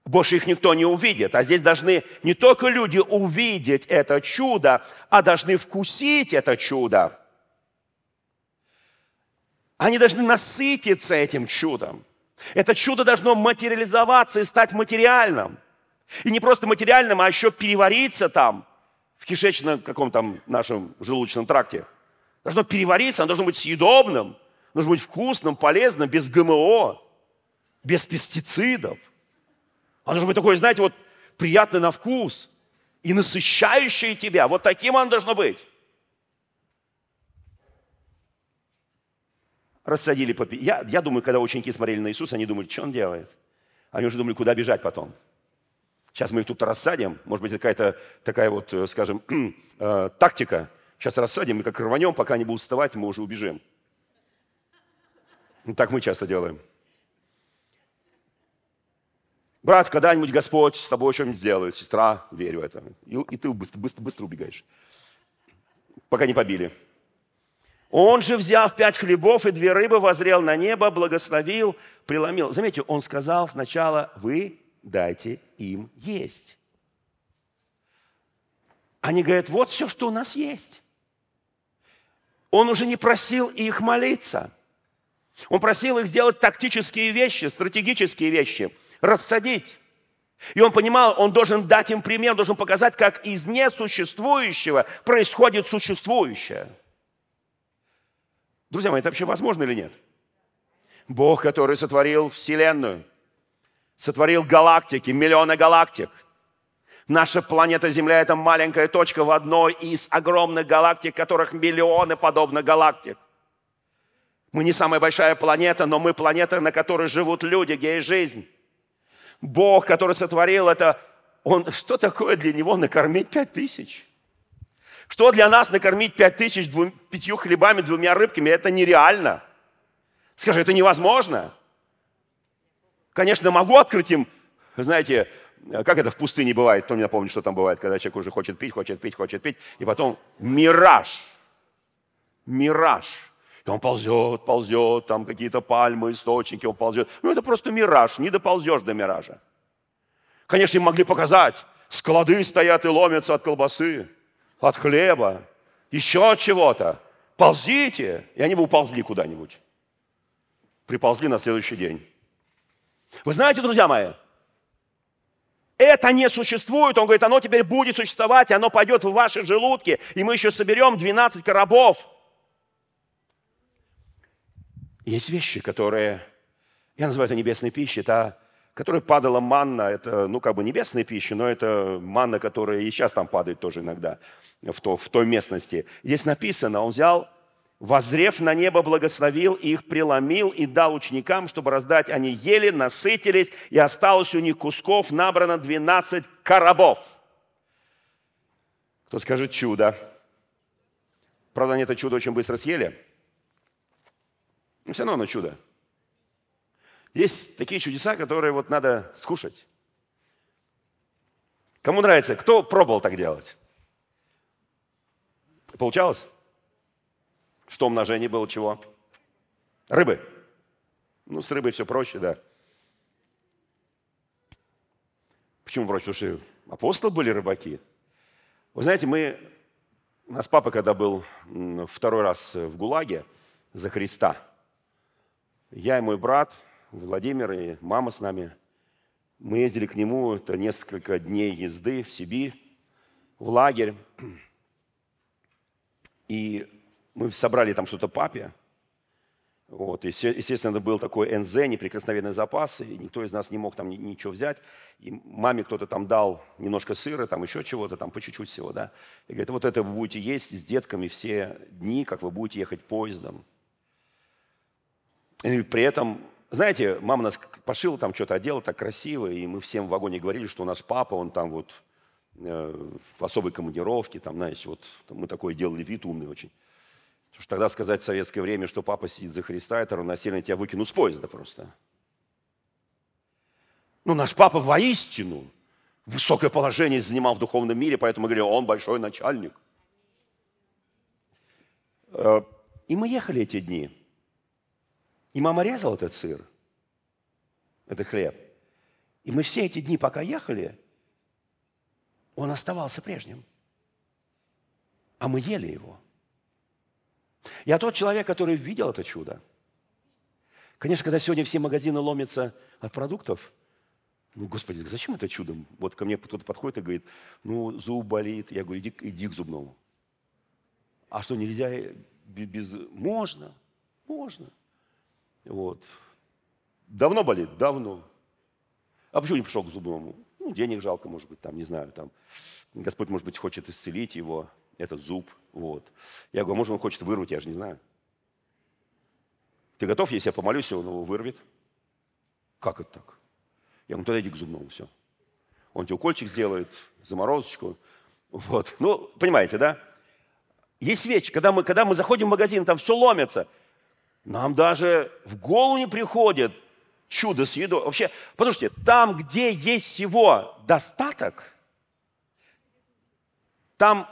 Больше их никто не увидит. А здесь должны не только люди увидеть это чудо, а должны вкусить это чудо. Они должны насытиться этим чудом. Это чудо должно материализоваться и стать материальным. И не просто материальным, а еще перевариться там, кишечном каком там нашем желудочном тракте. Должно перевариться, оно должно быть съедобным, должно быть вкусным, полезным, без ГМО, без пестицидов. Оно должно быть такое, знаете, вот приятное на вкус и насыщающее тебя. Вот таким оно должно быть. Рассадили по... Я, я думаю, когда ученики смотрели на Иисуса, они думали, что он делает? Они уже думали, куда бежать потом. Сейчас мы их тут рассадим. Может быть, какая-то такая вот, э, скажем, э, тактика. Сейчас рассадим, и как рванем, пока они будут вставать, мы уже убежим. Ну, так мы часто делаем. Брат, когда-нибудь Господь с тобой что-нибудь сделает. Сестра, верю в это. И, и ты быстро, быстро, быстро убегаешь. Пока не побили. Он же, взяв пять хлебов и две рыбы, возрел на небо, благословил, преломил. Заметьте, он сказал сначала, вы дайте им есть. Они говорят, вот все, что у нас есть. Он уже не просил их молиться. Он просил их сделать тактические вещи, стратегические вещи – рассадить. И он понимал, он должен дать им пример, должен показать, как из несуществующего происходит существующее. Друзья мои, это вообще возможно или нет? Бог, который сотворил Вселенную, сотворил галактики, миллионы галактик. Наша планета Земля – это маленькая точка в одной из огромных галактик, которых миллионы подобных галактик. Мы не самая большая планета, но мы планета, на которой живут люди, где есть жизнь. Бог, который сотворил это, он, что такое для него накормить пять тысяч? Что для нас накормить пять тысяч пятью хлебами, двумя рыбками? Это нереально. Скажи, это невозможно. Конечно, могу открыть им, знаете, как это в пустыне бывает, кто меня помнит, что там бывает, когда человек уже хочет пить, хочет пить, хочет пить, и потом мираж. Мираж. И он ползет, ползет, там какие-то пальмы, источники, он ползет. Ну, это просто мираж, не доползешь до миража. Конечно, им могли показать, склады стоят и ломятся от колбасы, от хлеба, еще от чего-то. Ползите. И они бы уползли куда-нибудь. Приползли на следующий день. Вы знаете, друзья мои, это не существует. Он говорит, оно теперь будет существовать, оно пойдет в ваши желудки, и мы еще соберем 12 коробов – есть вещи, которые, я называю это небесной пищей, это, которая падала манна, это, ну, как бы небесная пища, но это манна, которая и сейчас там падает тоже иногда в, то, в той местности. Здесь написано, он взял, возрев на небо, благословил их, преломил и дал ученикам, чтобы раздать. Они ели, насытились, и осталось у них кусков, набрано 12 коробов. Кто скажет чудо? Правда, они это чудо очень быстро съели – но все равно оно чудо. Есть такие чудеса, которые вот надо скушать. Кому нравится? Кто пробовал так делать? Получалось? Что умножение было чего? Рыбы. Ну, с рыбой все проще, да. Почему вроде? Потому что апостолы были рыбаки. Вы знаете, мы... У нас папа, когда был второй раз в ГУЛАГе за Христа, я и мой брат Владимир и мама с нами, мы ездили к нему, это несколько дней езды в Сибирь, в лагерь. И мы собрали там что-то папе, вот, и, естественно, это был такой НЗ, неприкосновенный запас, и никто из нас не мог там ничего взять. И маме кто-то там дал немножко сыра, там еще чего-то, там по чуть-чуть всего, да. И говорит, вот это вы будете есть с детками все дни, как вы будете ехать поездом. И при этом, знаете, мама нас пошила, там что-то одела так красиво, и мы всем в вагоне говорили, что у нас папа, он там вот э, в особой командировке, там, знаете, вот мы такой делали вид умный очень. Потому что тогда сказать в советское время, что папа сидит за Христа, это равносильно тебя выкинут с поезда просто. Ну, наш папа воистину высокое положение занимал в духовном мире, поэтому мы говорили, он большой начальник. Э, и мы ехали эти дни. И мама резала этот сыр, это хлеб. И мы все эти дни, пока ехали, он оставался прежним. А мы ели его – я тот человек, который видел это чудо. Конечно, когда сегодня все магазины ломятся от продуктов, ну, Господи, зачем это чудо? Вот ко мне кто-то подходит и говорит, ну, зуб болит. Я говорю, иди, иди к зубному. А что, нельзя без... Можно, можно. Вот. Давно болит? Давно. А почему не пришел к зубному? Ну, денег жалко, может быть, там, не знаю, там. Господь, может быть, хочет исцелить его этот зуб. Вот. Я говорю, может, он хочет вырвать, я же не знаю. Ты готов, если я помолюсь, он его вырвет? Как это так? Я говорю, тогда иди к зубному, все. Он тебе укольчик сделает, заморозочку. Вот. Ну, понимаете, да? Есть вещи, когда мы, когда мы заходим в магазин, там все ломится. Нам даже в голову не приходит чудо с едой. Вообще, послушайте, там, где есть всего достаток, там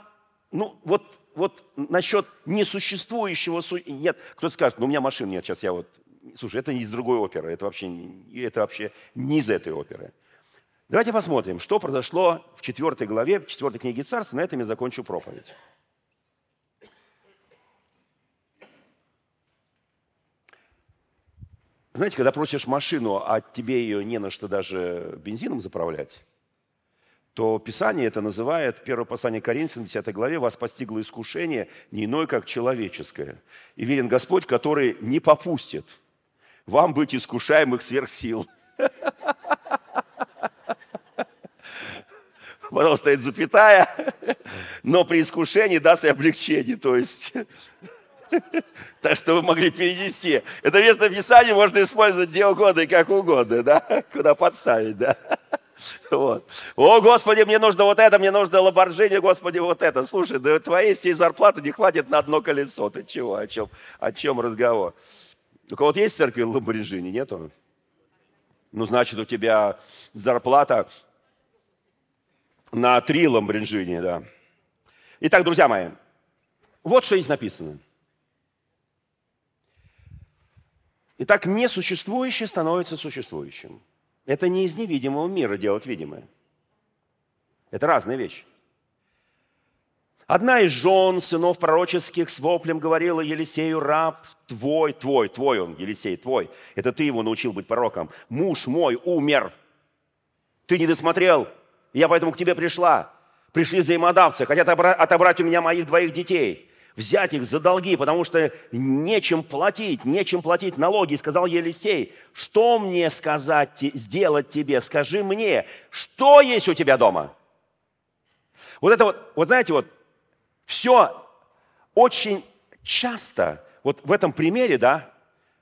ну, вот, вот насчет несуществующего... Нет, кто-то скажет, ну, у меня машин нет, сейчас я вот... Слушай, это не из другой оперы, это вообще, это вообще не из этой оперы. Давайте посмотрим, что произошло в 4 главе, в 4 книге Царств. На этом я закончу проповедь. Знаете, когда просишь машину, а тебе ее не на что даже бензином заправлять, то Писание это называет, первое послание Коринфянам, 10 главе, «Вас постигло искушение, не иное, как человеческое. И верен Господь, который не попустит вам быть искушаемых сверх сил». Потом стоит запятая, но при искушении даст и облегчение. То есть, так что вы могли перенести. Это место Писания можно использовать где угодно и как угодно, да? Куда подставить, да? Вот. О, Господи, мне нужно вот это, мне нужно лаборжини, Господи, вот это. Слушай, да твоей всей зарплаты не хватит на одно колесо. Ты чего? О чем, о чем разговор? У кого-то есть в церкви ламборджини? Нету? Ну, значит, у тебя зарплата на три ламборджини, да. Итак, друзья мои, вот что здесь написано. Итак, несуществующее становится существующим. Это не из невидимого мира делать видимое. Это разные вещи. Одна из жен, сынов пророческих, с воплем говорила Елисею, раб твой, твой, твой он, Елисей, твой. Это ты его научил быть пророком. Муж мой умер. Ты не досмотрел, я поэтому к тебе пришла. Пришли взаимодавцы, хотят отобрать у меня моих двоих детей взять их за долги, потому что нечем платить, нечем платить налоги. И сказал Елисей, что мне сказать, сделать тебе? Скажи мне, что есть у тебя дома? Вот это вот, вот знаете, вот все очень часто, вот в этом примере, да,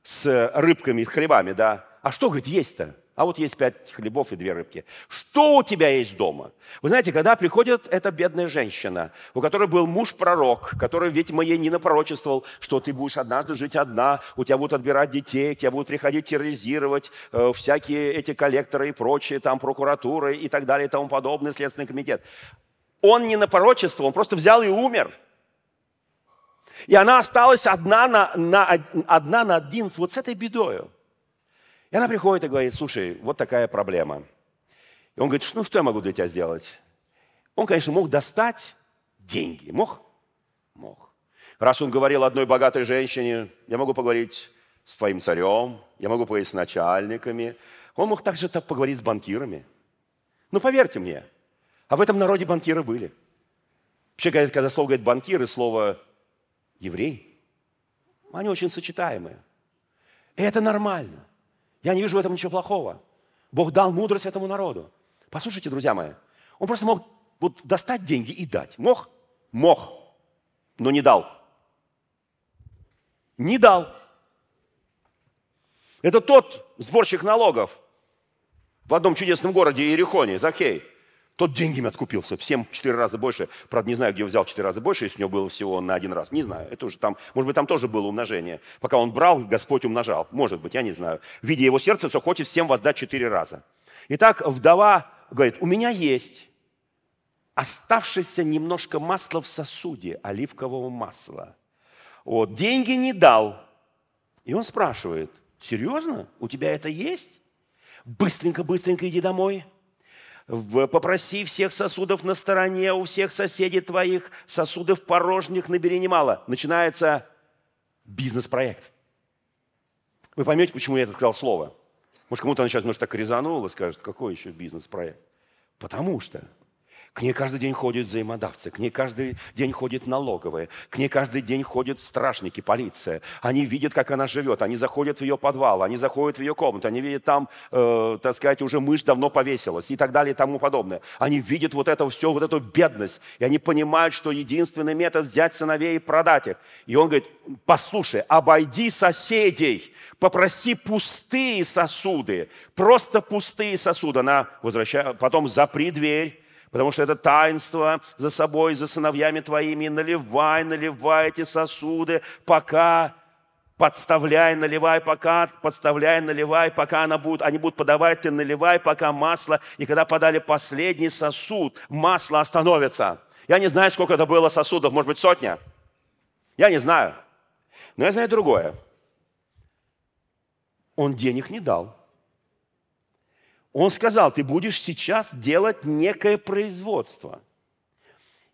с рыбками и хлебами, да, а что, говорит, есть-то? А вот есть пять хлебов и две рыбки. Что у тебя есть дома? Вы знаете, когда приходит эта бедная женщина, у которой был муж-пророк, который ведь ей не напророчествовал, что ты будешь однажды жить одна, у тебя будут отбирать детей, тебя будут приходить терроризировать, э, всякие эти коллекторы и прочие, там прокуратуры и так далее и тому подобное, Следственный комитет. Он не напророчествовал, он просто взял и умер. И она осталась одна на, на, одна на один вот с этой бедою. И она приходит и говорит, слушай, вот такая проблема. И он говорит, ну что я могу для тебя сделать? Он, конечно, мог достать деньги. Мог? Мог. Раз он говорил одной богатой женщине, я могу поговорить с твоим царем, я могу поговорить с начальниками. Он мог также так поговорить с банкирами. Ну, поверьте мне, а в этом народе банкиры были. Вообще, когда слово говорит банкиры, слово еврей, они очень сочетаемые. И это нормально. Я не вижу в этом ничего плохого. Бог дал мудрость этому народу. Послушайте, друзья мои, он просто мог вот достать деньги и дать. Мог? Мог, но не дал. Не дал. Это тот сборщик налогов в одном чудесном городе Иерихоне, Захей. Тот деньгами откупился, всем четыре раза больше. Правда, не знаю, где взял четыре раза больше, если у него было всего на один раз. Не знаю, это уже там, может быть, там тоже было умножение. Пока он брал, Господь умножал. Может быть, я не знаю. Видя его сердце, что хочет всем воздать четыре раза. Итак, вдова говорит, у меня есть оставшееся немножко масла в сосуде, оливкового масла. Вот, деньги не дал. И он спрашивает, серьезно, у тебя это есть? Быстренько-быстренько иди домой. Попроси всех сосудов на стороне, у всех соседей твоих, сосудов порожних набери немало. Начинается бизнес-проект. Вы поймете, почему я это сказал слово? Может, кому-то она сейчас, может, так резануло, скажет, какой еще бизнес-проект? Потому что к ней каждый день ходят взаимодавцы, к ней каждый день ходят налоговые, к ней каждый день ходят страшники, полиция. Они видят, как она живет, они заходят в ее подвал, они заходят в ее комнату, они видят там, э, так сказать, уже мышь давно повесилась и так далее и тому подобное. Они видят вот это все, вот эту бедность, и они понимают, что единственный метод взять сыновей и продать их. И он говорит, послушай, обойди соседей, попроси пустые сосуды, просто пустые сосуды. Она возвращает, потом запри дверь, потому что это таинство за собой, за сыновьями твоими. Наливай, наливай эти сосуды, пока подставляй, наливай, пока, подставляй, наливай, пока она будет, они будут подавать, ты наливай, пока масло. И когда подали последний сосуд, масло остановится. Я не знаю, сколько это было сосудов, может быть, сотня. Я не знаю. Но я знаю другое. Он денег не дал. Он сказал, ты будешь сейчас делать некое производство.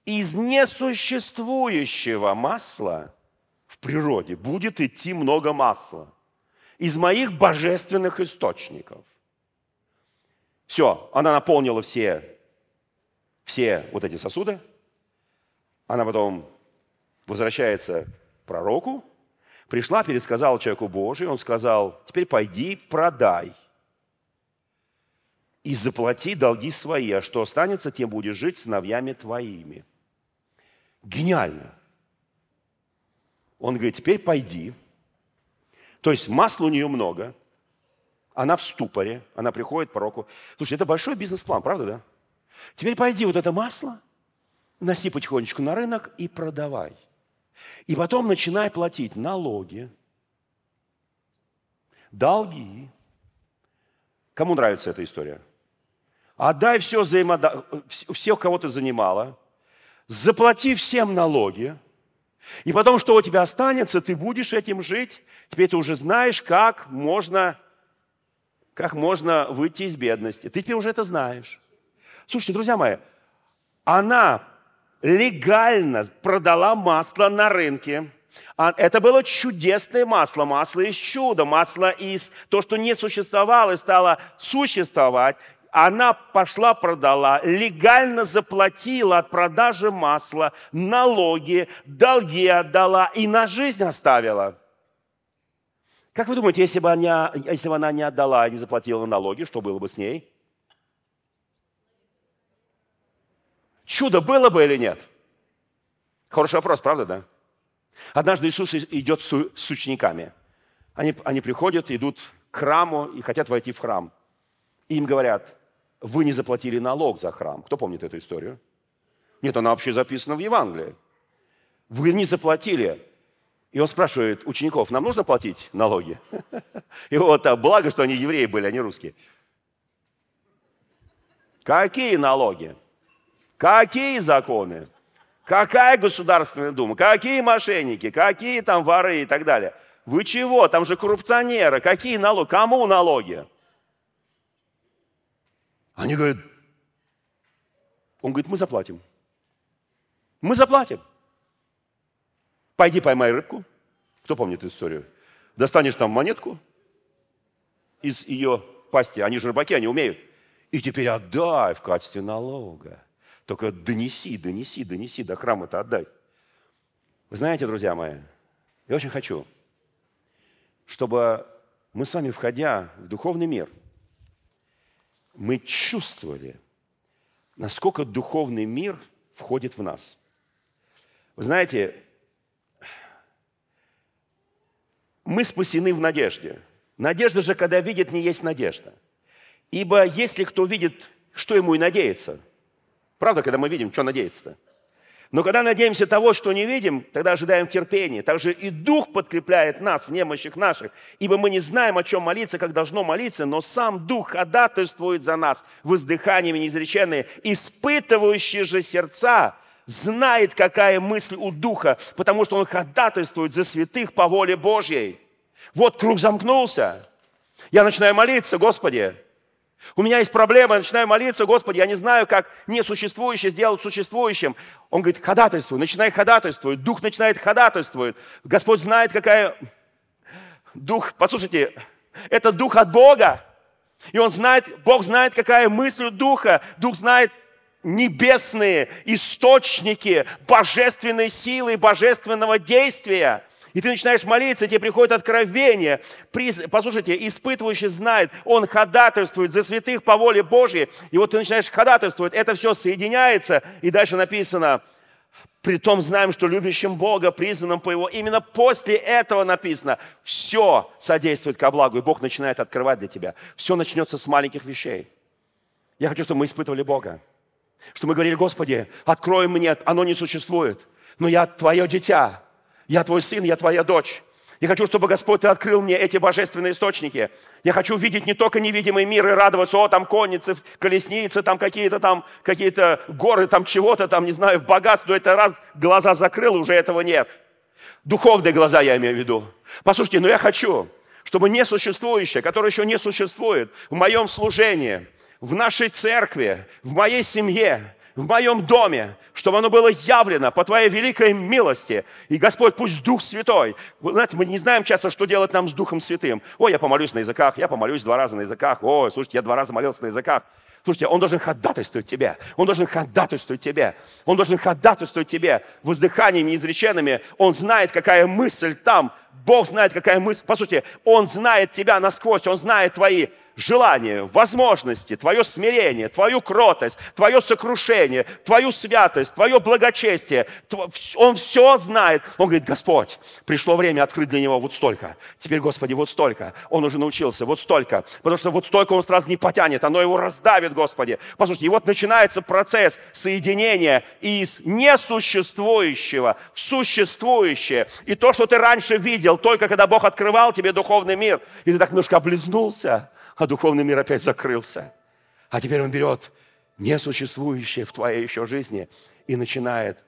Из несуществующего масла в природе будет идти много масла. Из моих божественных источников. Все, она наполнила все, все вот эти сосуды. Она потом возвращается к пророку, пришла, пересказала человеку Божию, он сказал, теперь пойди, продай – и заплати долги свои, а что останется, тем будешь жить сыновьями твоими. Гениально. Он говорит, теперь пойди. То есть масла у нее много, она в ступоре, она приходит к пророку. Слушай, это большой бизнес-план, правда, да? Теперь пойди вот это масло, носи потихонечку на рынок и продавай. И потом начинай платить налоги, долги. Кому нравится эта история? Отдай все взаимода... всех, кого ты занимала, заплати всем налоги, и потом, что у тебя останется, ты будешь этим жить. Теперь ты уже знаешь, как можно, как можно выйти из бедности. Ты теперь уже это знаешь. Слушайте, друзья мои, она легально продала масло на рынке. А это было чудесное масло, масло из чуда, масло из то, что не существовало и стало существовать она пошла, продала, легально заплатила от продажи масла, налоги, долги отдала и на жизнь оставила. Как вы думаете, если бы, она, если бы она не отдала и не заплатила налоги, что было бы с ней? Чудо было бы или нет? Хороший вопрос, правда, да? Однажды Иисус идет с учениками. Они, они приходят, идут к храму и хотят войти в храм. И им говорят, вы не заплатили налог за храм. Кто помнит эту историю? Нет, она вообще записана в Евангелии. Вы не заплатили. И он спрашивает учеников, нам нужно платить налоги? И вот, а благо, что они евреи были, а не русские. Какие налоги? Какие законы? Какая Государственная Дума? Какие мошенники? Какие там воры и так далее? Вы чего? Там же коррупционеры. Какие налоги? Кому налоги? Они говорят, Он говорит, мы заплатим. Мы заплатим. Пойди поймай рыбку. Кто помнит эту историю? Достанешь там монетку из ее пасти. Они же рыбаки, они умеют. И теперь отдай в качестве налога. Только донеси, донеси, донеси, до храма это отдай. Вы знаете, друзья мои, я очень хочу, чтобы мы с вами, входя в духовный мир, мы чувствовали, насколько духовный мир входит в нас. Вы знаете, мы спасены в надежде. Надежда же, когда видит, не есть надежда. Ибо если кто видит, что ему и надеется. Правда, когда мы видим, что надеяться-то? Но когда надеемся того, что не видим, тогда ожидаем терпения. Также и Дух подкрепляет нас в немощах наших. Ибо мы не знаем, о чем молиться, как должно молиться, но сам Дух ходатайствует за нас воздыханиями неизреченные, испытывающие же сердца, знает, какая мысль у Духа, потому что Он ходатайствует за святых по воле Божьей. Вот круг замкнулся. Я начинаю молиться, Господи, у меня есть проблема, я начинаю молиться, Господи, я не знаю, как несуществующее сделать существующим. Он говорит, ходатайствуй, начинай ходатайствовать. Дух начинает ходатайствовать. Господь знает, какая... Дух, послушайте, это дух от Бога. И он знает, Бог знает, какая мысль у Духа. Дух знает небесные источники божественной силы, божественного действия. И ты начинаешь молиться, тебе приходит откровение. Послушайте, испытывающий знает, он ходатайствует за святых по воле Божьей. И вот ты начинаешь ходатайствовать, это все соединяется. И дальше написано, при том знаем, что любящим Бога, призванным по Его. Именно после этого написано, все содействует ко благу, и Бог начинает открывать для тебя. Все начнется с маленьких вещей. Я хочу, чтобы мы испытывали Бога. Чтобы мы говорили, Господи, открой мне, оно не существует, но я Твое дитя, я твой сын, я твоя дочь. Я хочу, чтобы Господь, Ты открыл мне эти божественные источники. Я хочу видеть не только невидимый мир и радоваться, о, там конницы, колесницы, там какие-то там, какие-то горы, там чего-то, там, не знаю, богатство. Это раз глаза закрыл, уже этого нет. Духовные глаза я имею в виду. Послушайте, но я хочу, чтобы несуществующее, которое еще не существует, в моем служении, в нашей церкви, в моей семье, в моем доме, чтобы оно было явлено по Твоей великой милости. И, Господь, пусть Дух Святой, знаете, мы не знаем часто, что делать нам с Духом Святым. Ой, я помолюсь на языках, я помолюсь два раза на языках. Ой, слушайте, я два раза молился на языках. Слушайте, Он должен ходатайствовать тебе. Он должен ходатайствовать тебе. Он должен ходатайствовать тебе воздыханиями изреченными. Он знает, какая мысль там. Бог знает, какая мысль. По сути, Он знает тебя насквозь. Он знает твои желание, возможности, твое смирение, твою кротость, твое сокрушение, твою святость, твое благочестие. Он все знает. Он говорит, Господь, пришло время открыть для него вот столько. Теперь, Господи, вот столько. Он уже научился, вот столько. Потому что вот столько он сразу не потянет, оно его раздавит, Господи. Послушайте, и вот начинается процесс соединения из несуществующего в существующее. И то, что ты раньше видел, только когда Бог открывал тебе духовный мир, и ты так немножко облизнулся, а духовный мир опять закрылся. А теперь он берет несуществующее в твоей еще жизни и начинает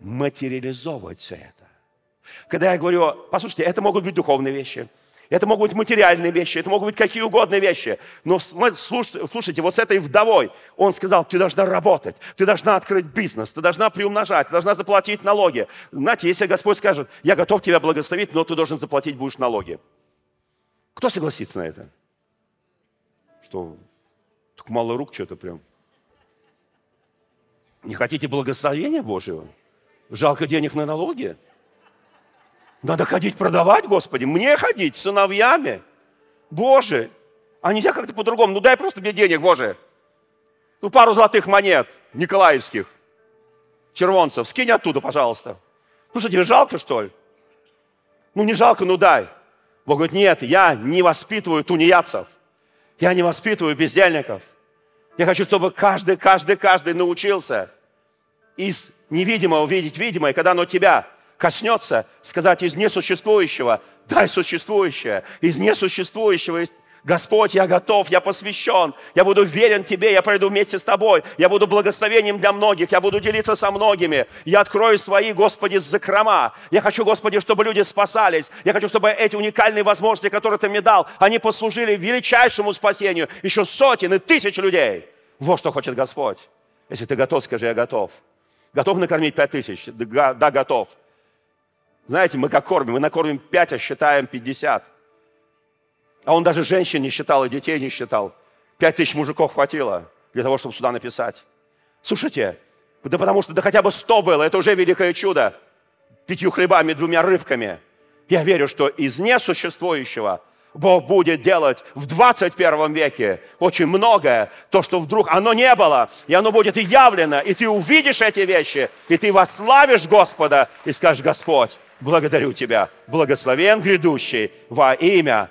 материализовывать все это. Когда я говорю, послушайте, это могут быть духовные вещи, это могут быть материальные вещи, это могут быть какие угодно вещи. Но слушайте, вот с этой вдовой он сказал, ты должна работать, ты должна открыть бизнес, ты должна приумножать, ты должна заплатить налоги. Знаете, если Господь скажет, я готов тебя благословить, но ты должен заплатить будешь налоги. Кто согласится на это? Что, так мало рук что-то прям. Не хотите благословения Божьего? Жалко денег на налоги? Надо ходить продавать, Господи. Мне ходить сыновьями. Боже, а нельзя как-то по-другому? Ну дай просто мне денег, Боже. Ну пару золотых монет николаевских, червонцев. Скинь оттуда, пожалуйста. Ну что, тебе жалко, что ли? Ну не жалко, ну дай. Бог говорит, нет, я не воспитываю тунеядцев. Я не воспитываю бездельников. Я хочу, чтобы каждый, каждый, каждый научился из невидимого видеть видимое, когда оно тебя коснется, сказать из несуществующего, дай существующее, из несуществующего Господь, я готов, я посвящен, я буду верен Тебе, я пройду вместе с Тобой, я буду благословением для многих, я буду делиться со многими, я открою свои, Господи, закрома. Я хочу, Господи, чтобы люди спасались, я хочу, чтобы эти уникальные возможности, которые Ты мне дал, они послужили величайшему спасению еще сотен и тысяч людей. Вот что хочет Господь. Если ты готов, скажи, я готов. Готов накормить пять тысяч? Да, готов. Знаете, мы как кормим? Мы накормим пять, а считаем пятьдесят. А он даже женщин не считал и детей не считал. Пять тысяч мужиков хватило для того, чтобы сюда написать. Слушайте, да потому что да хотя бы сто было, это уже великое чудо. Пятью хлебами, двумя рыбками. Я верю, что из несуществующего Бог будет делать в 21 веке очень многое, то, что вдруг оно не было, и оно будет явлено, и ты увидишь эти вещи, и ты восславишь Господа, и скажешь, Господь, благодарю Тебя, благословен грядущий во имя